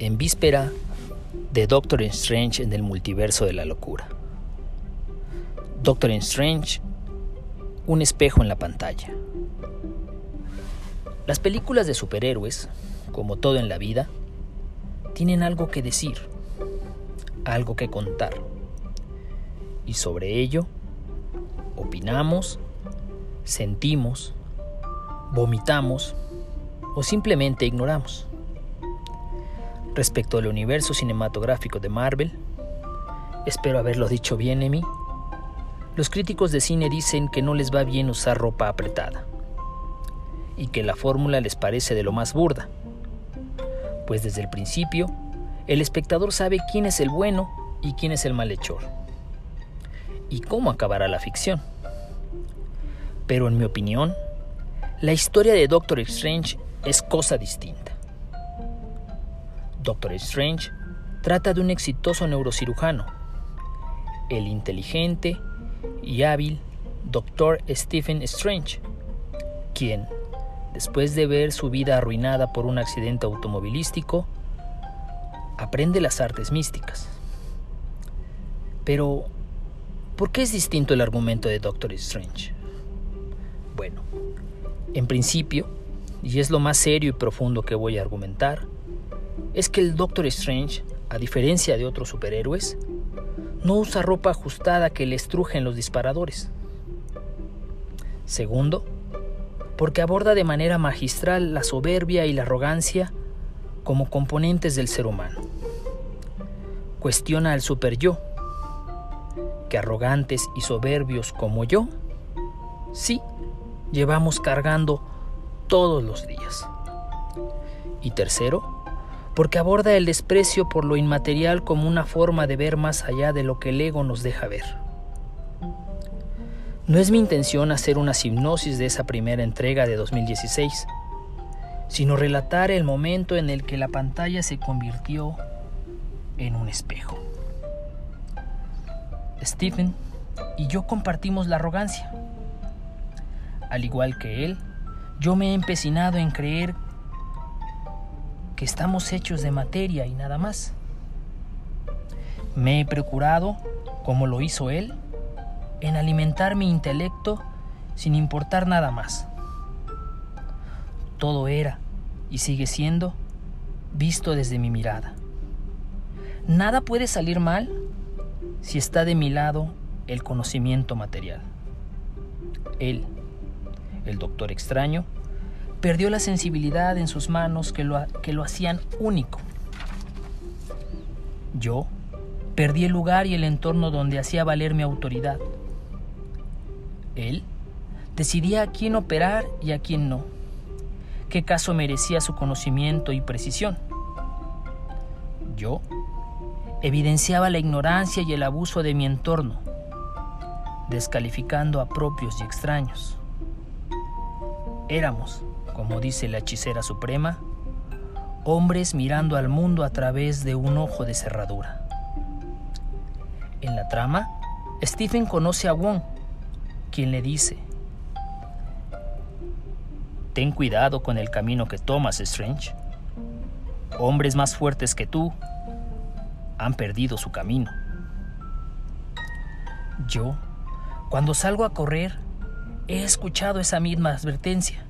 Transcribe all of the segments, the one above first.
en víspera de Doctor Strange en el multiverso de la locura. Doctor Strange, un espejo en la pantalla. Las películas de superhéroes, como todo en la vida, tienen algo que decir, algo que contar. Y sobre ello, opinamos, sentimos, vomitamos o simplemente ignoramos. Respecto al universo cinematográfico de Marvel, espero haberlo dicho bien, Emi. Los críticos de cine dicen que no les va bien usar ropa apretada y que la fórmula les parece de lo más burda, pues desde el principio el espectador sabe quién es el bueno y quién es el malhechor y cómo acabará la ficción. Pero en mi opinión, la historia de Doctor Strange es cosa distinta. Doctor Strange trata de un exitoso neurocirujano, el inteligente y hábil Dr. Stephen Strange, quien, después de ver su vida arruinada por un accidente automovilístico, aprende las artes místicas. Pero, ¿por qué es distinto el argumento de Doctor Strange? Bueno, en principio, y es lo más serio y profundo que voy a argumentar, es que el Doctor Strange, a diferencia de otros superhéroes, no usa ropa ajustada que le estrujen los disparadores. Segundo, porque aborda de manera magistral la soberbia y la arrogancia como componentes del ser humano. Cuestiona al super yo, que arrogantes y soberbios como yo, sí, llevamos cargando todos los días. Y tercero, porque aborda el desprecio por lo inmaterial como una forma de ver más allá de lo que el ego nos deja ver. No es mi intención hacer una hipnosis de esa primera entrega de 2016, sino relatar el momento en el que la pantalla se convirtió en un espejo. Stephen y yo compartimos la arrogancia. Al igual que él, yo me he empecinado en creer que estamos hechos de materia y nada más. Me he procurado, como lo hizo él, en alimentar mi intelecto sin importar nada más. Todo era y sigue siendo visto desde mi mirada. Nada puede salir mal si está de mi lado el conocimiento material. Él, el doctor extraño, perdió la sensibilidad en sus manos que lo, que lo hacían único. Yo perdí el lugar y el entorno donde hacía valer mi autoridad. Él decidía a quién operar y a quién no, qué caso merecía su conocimiento y precisión. Yo evidenciaba la ignorancia y el abuso de mi entorno, descalificando a propios y extraños. Éramos como dice la hechicera suprema, hombres mirando al mundo a través de un ojo de cerradura. En la trama, Stephen conoce a Wong, quien le dice, Ten cuidado con el camino que tomas, Strange. Hombres más fuertes que tú han perdido su camino. Yo, cuando salgo a correr, he escuchado esa misma advertencia.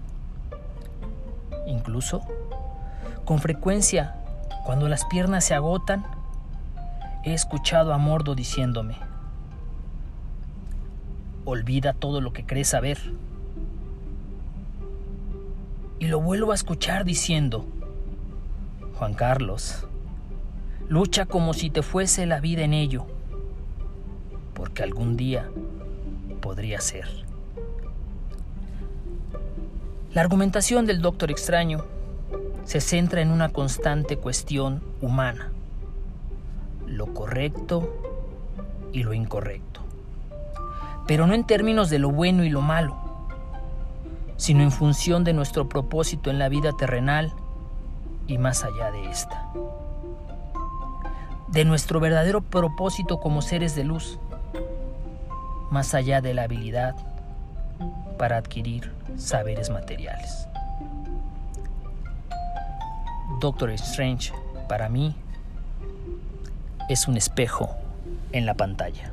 Incluso, con frecuencia, cuando las piernas se agotan, he escuchado a Mordo diciéndome, olvida todo lo que crees saber. Y lo vuelvo a escuchar diciendo, Juan Carlos, lucha como si te fuese la vida en ello, porque algún día podría ser. La argumentación del Doctor Extraño se centra en una constante cuestión humana, lo correcto y lo incorrecto, pero no en términos de lo bueno y lo malo, sino en función de nuestro propósito en la vida terrenal y más allá de esta, de nuestro verdadero propósito como seres de luz, más allá de la habilidad para adquirir saberes materiales. Doctor Strange para mí es un espejo en la pantalla.